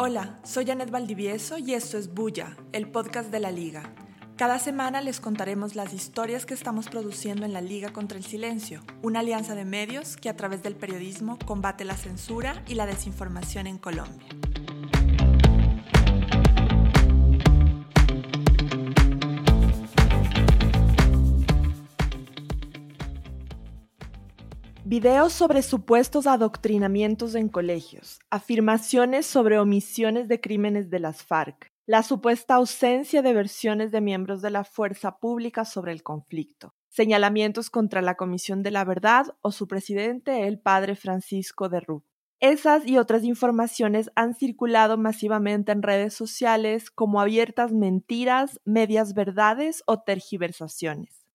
Hola, soy Janet Valdivieso y esto es Bulla, el podcast de la Liga. Cada semana les contaremos las historias que estamos produciendo en la Liga contra el Silencio, una alianza de medios que a través del periodismo combate la censura y la desinformación en Colombia. Videos sobre supuestos adoctrinamientos en colegios, afirmaciones sobre omisiones de crímenes de las FARC, la supuesta ausencia de versiones de miembros de la fuerza pública sobre el conflicto, señalamientos contra la Comisión de la Verdad o su presidente, el padre Francisco de Rú. Esas y otras informaciones han circulado masivamente en redes sociales como abiertas mentiras, medias verdades o tergiversaciones.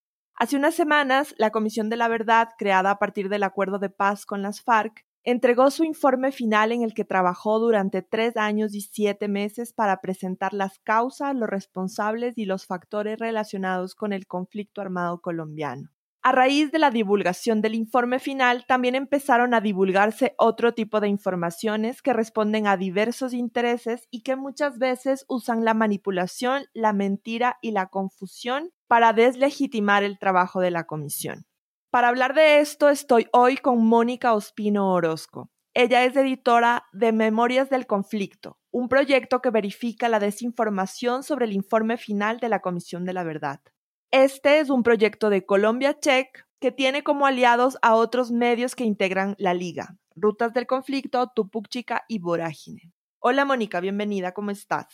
Hace unas semanas, la Comisión de la Verdad, creada a partir del acuerdo de paz con las FARC, entregó su informe final en el que trabajó durante tres años y siete meses para presentar las causas, los responsables y los factores relacionados con el conflicto armado colombiano. A raíz de la divulgación del informe final, también empezaron a divulgarse otro tipo de informaciones que responden a diversos intereses y que muchas veces usan la manipulación, la mentira y la confusión para deslegitimar el trabajo de la comisión. Para hablar de esto estoy hoy con Mónica Ospino Orozco. Ella es editora de Memorias del Conflicto, un proyecto que verifica la desinformación sobre el informe final de la Comisión de la Verdad. Este es un proyecto de Colombia Check que tiene como aliados a otros medios que integran la liga, Rutas del Conflicto, Tupuc Chica y Vorágine. Hola Mónica, bienvenida, ¿cómo estás?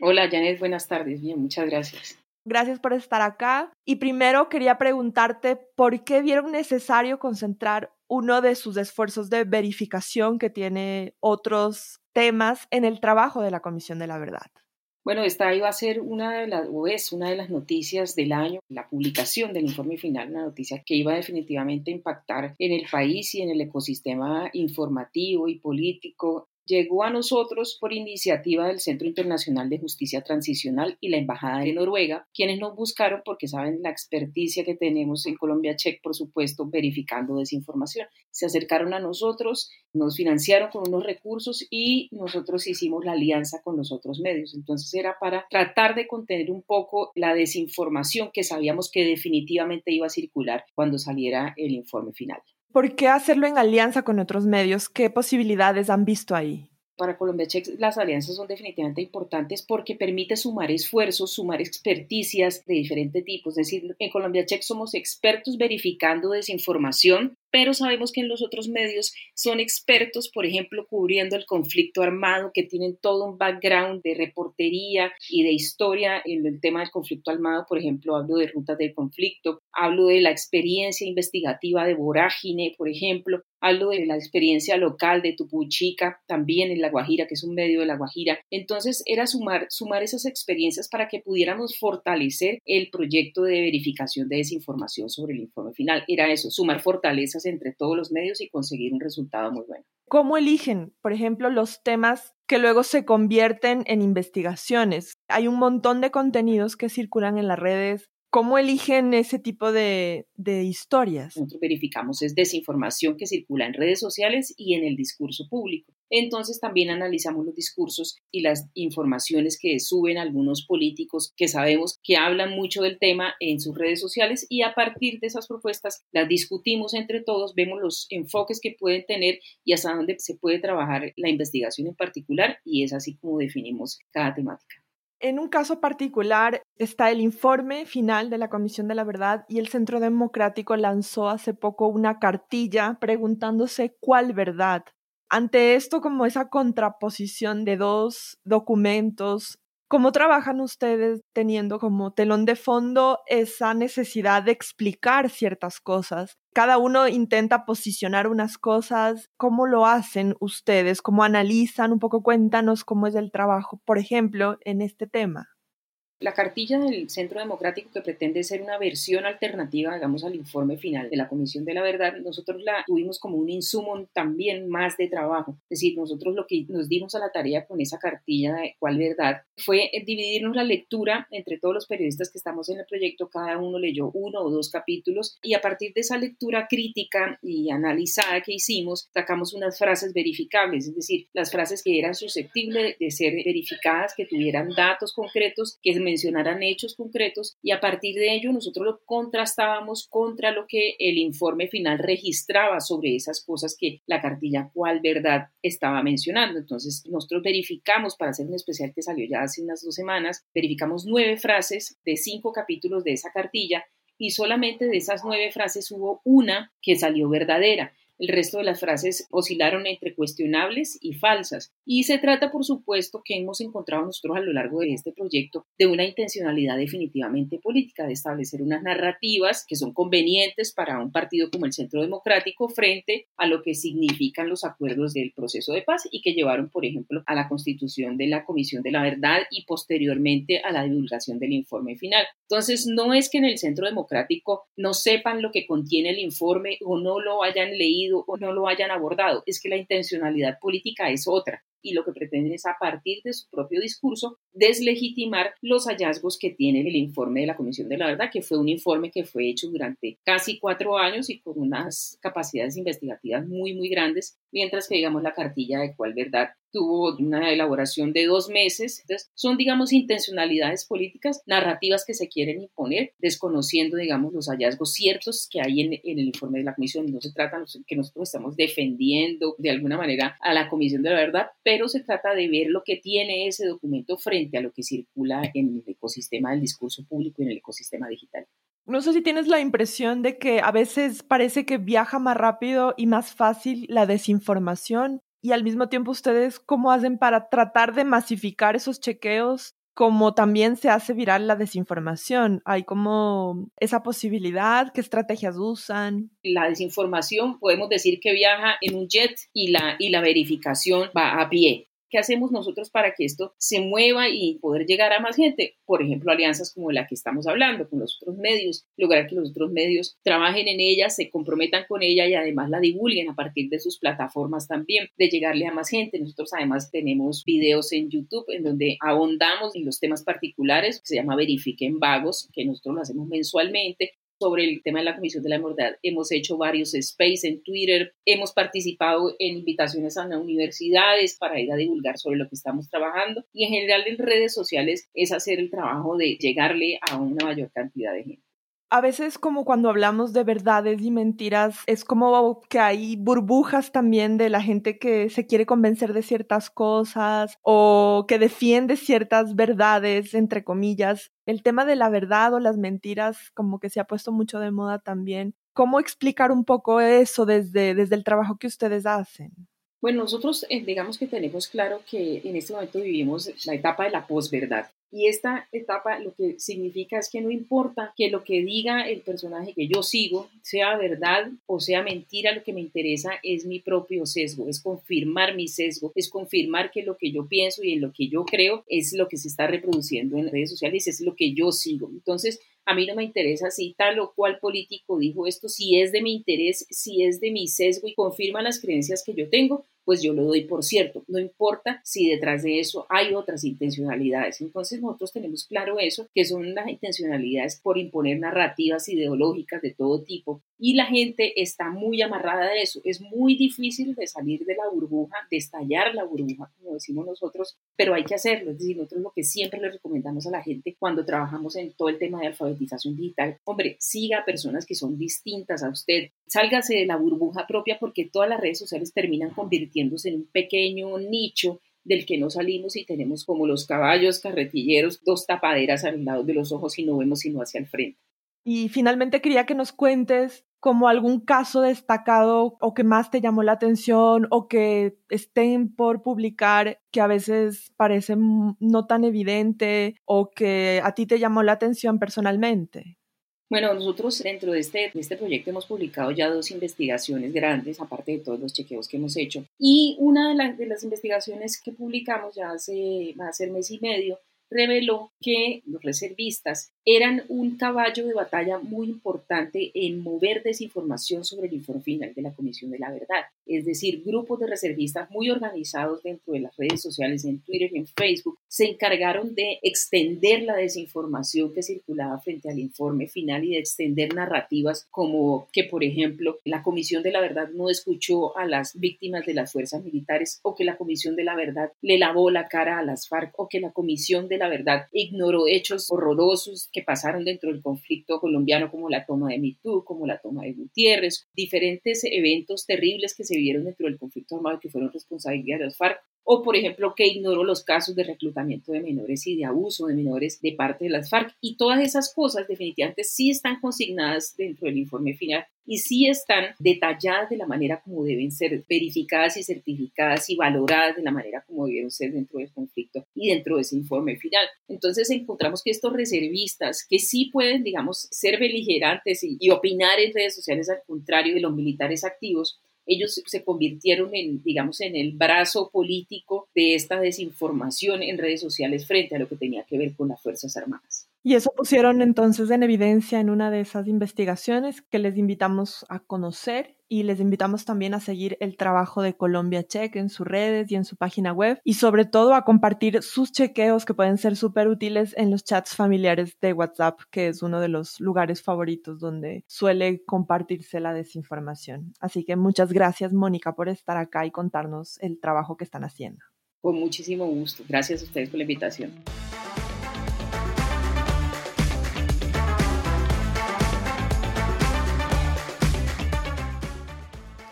Hola Janet, buenas tardes, bien, muchas gracias. Gracias por estar acá. Y primero quería preguntarte por qué vieron necesario concentrar uno de sus esfuerzos de verificación que tiene otros temas en el trabajo de la Comisión de la Verdad. Bueno, esta iba a ser una de las, o es una de las noticias del año, la publicación del informe final, una noticia que iba definitivamente a impactar en el país y en el ecosistema informativo y político llegó a nosotros por iniciativa del Centro Internacional de Justicia Transicional y la Embajada de Noruega, quienes nos buscaron porque saben la experticia que tenemos en Colombia Check, por supuesto, verificando desinformación. Se acercaron a nosotros, nos financiaron con unos recursos y nosotros hicimos la alianza con los otros medios. Entonces era para tratar de contener un poco la desinformación que sabíamos que definitivamente iba a circular cuando saliera el informe final. ¿Por qué hacerlo en alianza con otros medios? ¿Qué posibilidades han visto ahí? Para Colombia Check las alianzas son definitivamente importantes porque permite sumar esfuerzos, sumar experticias de diferente tipo. Es decir, en Colombia Check somos expertos verificando desinformación pero sabemos que en los otros medios son expertos, por ejemplo, cubriendo el conflicto armado, que tienen todo un background de reportería y de historia en el tema del conflicto armado, por ejemplo, hablo de rutas del conflicto, hablo de la experiencia investigativa de Vorágine, por ejemplo, hablo de la experiencia local de Tupuchica, también en La Guajira, que es un medio de La Guajira. Entonces era sumar, sumar esas experiencias para que pudiéramos fortalecer el proyecto de verificación de desinformación sobre el informe final. Era eso, sumar fortalezas entre todos los medios y conseguir un resultado muy bueno. ¿Cómo eligen, por ejemplo, los temas que luego se convierten en investigaciones? Hay un montón de contenidos que circulan en las redes ¿Cómo eligen ese tipo de, de, historias? Nosotros verificamos es desinformación que circula en redes sociales y en el discurso público. Entonces también analizamos los discursos y las informaciones que suben algunos políticos que sabemos que hablan mucho del tema en sus redes sociales y a partir de esas propuestas las discutimos entre todos, vemos los enfoques que pueden tener y hasta dónde se puede trabajar la investigación en particular y es así como definimos cada temática. En un caso particular está el informe final de la Comisión de la Verdad y el Centro Democrático lanzó hace poco una cartilla preguntándose cuál verdad. Ante esto, como esa contraposición de dos documentos, ¿Cómo trabajan ustedes teniendo como telón de fondo esa necesidad de explicar ciertas cosas? Cada uno intenta posicionar unas cosas. ¿Cómo lo hacen ustedes? ¿Cómo analizan? Un poco cuéntanos cómo es el trabajo, por ejemplo, en este tema. La cartilla del Centro Democrático que pretende ser una versión alternativa, digamos, al informe final de la Comisión de la Verdad, nosotros la tuvimos como un insumo también más de trabajo. Es decir, nosotros lo que nos dimos a la tarea con esa cartilla de cuál verdad fue dividirnos la lectura entre todos los periodistas que estamos en el proyecto. Cada uno leyó uno o dos capítulos y a partir de esa lectura crítica y analizada que hicimos, sacamos unas frases verificables, es decir, las frases que eran susceptibles de ser verificadas, que tuvieran datos concretos, que mencionaran hechos concretos y a partir de ello nosotros lo contrastábamos contra lo que el informe final registraba sobre esas cosas que la cartilla cual verdad estaba mencionando. Entonces nosotros verificamos para hacer un especial que salió ya hace unas dos semanas, verificamos nueve frases de cinco capítulos de esa cartilla y solamente de esas nueve frases hubo una que salió verdadera. El resto de las frases oscilaron entre cuestionables y falsas. Y se trata, por supuesto, que hemos encontrado nosotros a lo largo de este proyecto de una intencionalidad definitivamente política, de establecer unas narrativas que son convenientes para un partido como el Centro Democrático frente a lo que significan los acuerdos del proceso de paz y que llevaron, por ejemplo, a la constitución de la Comisión de la Verdad y posteriormente a la divulgación del informe final. Entonces, no es que en el Centro Democrático no sepan lo que contiene el informe o no lo hayan leído o no lo hayan abordado, es que la intencionalidad política es otra y lo que pretenden es a partir de su propio discurso deslegitimar los hallazgos que tiene el informe de la Comisión de la Verdad, que fue un informe que fue hecho durante casi cuatro años y con unas capacidades investigativas muy, muy grandes, mientras que, digamos, la cartilla de cuál verdad tuvo una elaboración de dos meses. Entonces, son, digamos, intencionalidades políticas, narrativas que se quieren imponer, desconociendo, digamos, los hallazgos ciertos que hay en, el informe de la Comisión. No se trata que nosotros estamos defendiendo de alguna manera a la Comisión de la Verdad, pero se trata de ver lo que tiene ese documento frente a lo que circula en el ecosistema del discurso público y en el ecosistema digital. No sé si tienes la impresión de que a veces parece que viaja más rápido y más fácil la desinformación y al mismo tiempo ustedes cómo hacen para tratar de masificar esos chequeos como también se hace viral la desinformación. Hay como esa posibilidad, qué estrategias usan. La desinformación podemos decir que viaja en un jet y la, y la verificación va a pie. ¿Qué hacemos nosotros para que esto se mueva y poder llegar a más gente? Por ejemplo, alianzas como la que estamos hablando con los otros medios, lograr que los otros medios trabajen en ella, se comprometan con ella y además la divulguen a partir de sus plataformas también, de llegarle a más gente. Nosotros además tenemos videos en YouTube en donde ahondamos en los temas particulares, que se llama Verifiquen Vagos, que nosotros lo hacemos mensualmente, sobre el tema de la Comisión de la Verdad. Hemos hecho varios space en Twitter, hemos participado en invitaciones a universidades para ir a divulgar sobre lo que estamos trabajando y en general en redes sociales es hacer el trabajo de llegarle a una mayor cantidad de gente a veces como cuando hablamos de verdades y mentiras, es como que hay burbujas también de la gente que se quiere convencer de ciertas cosas o que defiende ciertas verdades, entre comillas. El tema de la verdad o las mentiras como que se ha puesto mucho de moda también. ¿Cómo explicar un poco eso desde, desde el trabajo que ustedes hacen? Bueno, nosotros eh, digamos que tenemos claro que en este momento vivimos la etapa de la posverdad. Y esta etapa lo que significa es que no importa que lo que diga el personaje que yo sigo sea verdad o sea mentira, lo que me interesa es mi propio sesgo, es confirmar mi sesgo, es confirmar que lo que yo pienso y en lo que yo creo es lo que se está reproduciendo en redes sociales, es lo que yo sigo. Entonces, a mí no me interesa si tal o cual político dijo esto, si es de mi interés, si es de mi sesgo y confirma las creencias que yo tengo, pues yo lo doy por cierto. No importa si detrás de eso hay otras intencionalidades. Entonces nosotros tenemos claro eso, que son las intencionalidades por imponer narrativas ideológicas de todo tipo. Y la gente está muy amarrada a eso. Es muy difícil de salir de la burbuja, de estallar la burbuja, como decimos nosotros, pero hay que hacerlo. Es decir, nosotros lo que siempre le recomendamos a la gente cuando trabajamos en todo el tema de alfabetización digital, hombre, siga a personas que son distintas a usted, sálgase de la burbuja propia porque todas las redes sociales terminan convirtiéndose en un pequeño nicho del que no salimos y tenemos como los caballos carretilleros dos tapaderas al lado de los ojos y no vemos sino hacia el frente. Y finalmente quería que nos cuentes como algún caso destacado o que más te llamó la atención o que estén por publicar que a veces parece no tan evidente o que a ti te llamó la atención personalmente. Bueno, nosotros dentro de este, este proyecto hemos publicado ya dos investigaciones grandes, aparte de todos los chequeos que hemos hecho. Y una de, de las investigaciones que publicamos ya hace, a ser mes y medio reveló que los reservistas eran un caballo de batalla muy importante en mover desinformación sobre el informe final de la Comisión de la Verdad. Es decir, grupos de reservistas muy organizados dentro de las redes sociales, en Twitter y en Facebook, se encargaron de extender la desinformación que circulaba frente al informe final y de extender narrativas como que, por ejemplo, la Comisión de la Verdad no escuchó a las víctimas de las fuerzas militares o que la Comisión de la Verdad le lavó la cara a las FARC o que la Comisión de la Verdad ignoró hechos horrorosos pasaron dentro del conflicto colombiano como la toma de Mitú, como la toma de Gutiérrez, diferentes eventos terribles que se vieron dentro del conflicto armado que fueron responsabilidad de las FARC o por ejemplo que ignoró los casos de reclutamiento de menores y de abuso de menores de parte de las FARC. Y todas esas cosas definitivamente sí están consignadas dentro del informe final y sí están detalladas de la manera como deben ser verificadas y certificadas y valoradas de la manera como debieron ser dentro del conflicto y dentro de ese informe final. Entonces encontramos que estos reservistas que sí pueden, digamos, ser beligerantes y, y opinar en redes sociales al contrario de los militares activos, ellos se convirtieron en, digamos, en el brazo político de esta desinformación en redes sociales frente a lo que tenía que ver con las Fuerzas Armadas. Y eso pusieron entonces en evidencia en una de esas investigaciones que les invitamos a conocer y les invitamos también a seguir el trabajo de Colombia Check en sus redes y en su página web y sobre todo a compartir sus chequeos que pueden ser súper útiles en los chats familiares de WhatsApp, que es uno de los lugares favoritos donde suele compartirse la desinformación. Así que muchas gracias Mónica por estar acá y contarnos el trabajo que están haciendo. Con muchísimo gusto. Gracias a ustedes por la invitación.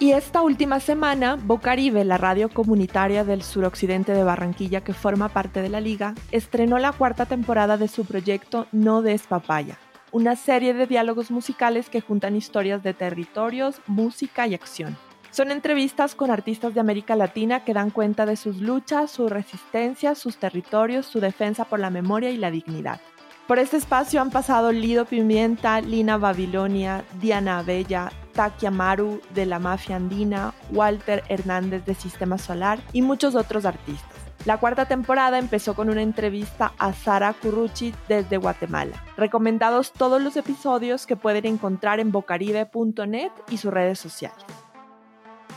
Y esta última semana, Bocaribe, la radio comunitaria del suroccidente de Barranquilla que forma parte de la liga, estrenó la cuarta temporada de su proyecto No des papaya, una serie de diálogos musicales que juntan historias de territorios, música y acción. Son entrevistas con artistas de América Latina que dan cuenta de sus luchas, su resistencia, sus territorios, su defensa por la memoria y la dignidad. Por este espacio han pasado Lido Pimienta, Lina Babilonia, Diana Abella, Takia Maru de la Mafia Andina, Walter Hernández de Sistema Solar y muchos otros artistas. La cuarta temporada empezó con una entrevista a Sara Curruchi desde Guatemala. Recomendados todos los episodios que pueden encontrar en bocaribe.net y sus redes sociales.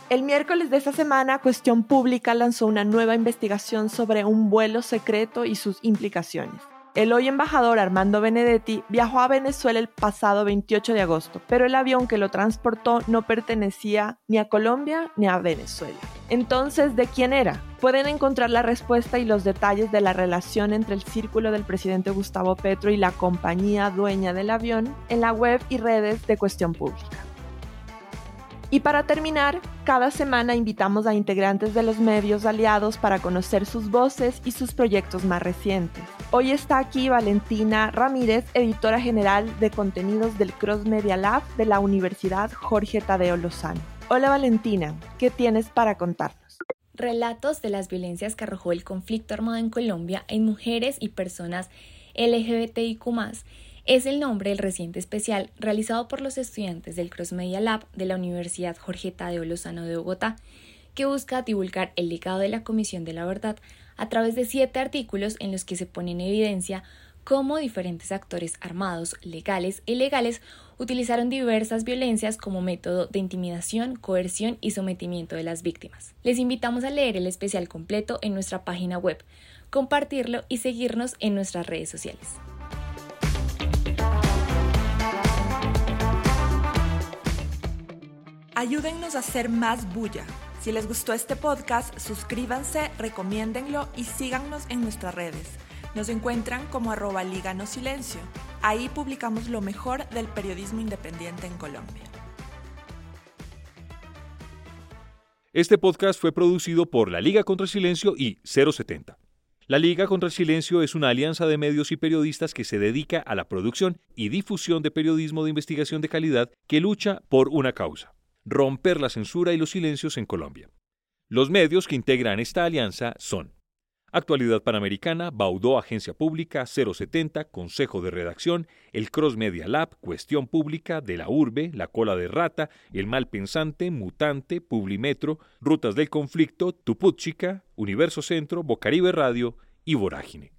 El miércoles de esta semana, Cuestión Pública lanzó una nueva investigación sobre un vuelo secreto y sus implicaciones. El hoy embajador Armando Benedetti viajó a Venezuela el pasado 28 de agosto, pero el avión que lo transportó no pertenecía ni a Colombia ni a Venezuela. Entonces, ¿de quién era? Pueden encontrar la respuesta y los detalles de la relación entre el círculo del presidente Gustavo Petro y la compañía dueña del avión en la web y redes de Cuestión Pública. Y para terminar, cada semana invitamos a integrantes de los medios aliados para conocer sus voces y sus proyectos más recientes. Hoy está aquí Valentina Ramírez, editora general de contenidos del Cross Media Lab de la Universidad Jorge Tadeo Lozano. Hola Valentina, ¿qué tienes para contarnos? Relatos de las violencias que arrojó el conflicto armado en Colombia en mujeres y personas LGBTIQ es el nombre del reciente especial realizado por los estudiantes del Cross Media Lab de la Universidad Jorge Tadeo Lozano de Bogotá, que busca divulgar el legado de la Comisión de la Verdad a través de siete artículos en los que se pone en evidencia cómo diferentes actores armados, legales e ilegales utilizaron diversas violencias como método de intimidación, coerción y sometimiento de las víctimas. Les invitamos a leer el especial completo en nuestra página web, compartirlo y seguirnos en nuestras redes sociales. Ayúdennos a hacer más bulla. Si les gustó este podcast, suscríbanse, recomiéndenlo y síganos en nuestras redes. Nos encuentran como arroba Liga No Silencio. Ahí publicamos lo mejor del periodismo independiente en Colombia. Este podcast fue producido por la Liga contra el Silencio y 070. La Liga contra el Silencio es una alianza de medios y periodistas que se dedica a la producción y difusión de periodismo de investigación de calidad que lucha por una causa romper la censura y los silencios en Colombia. Los medios que integran esta alianza son Actualidad Panamericana, Baudó Agencia Pública, 070, Consejo de Redacción, el Cross Media Lab, Cuestión Pública, De la Urbe, La Cola de Rata, El Mal Pensante, Mutante, Publimetro, Rutas del Conflicto, Tuputchica, Universo Centro, Bocaribe Radio y Vorágine.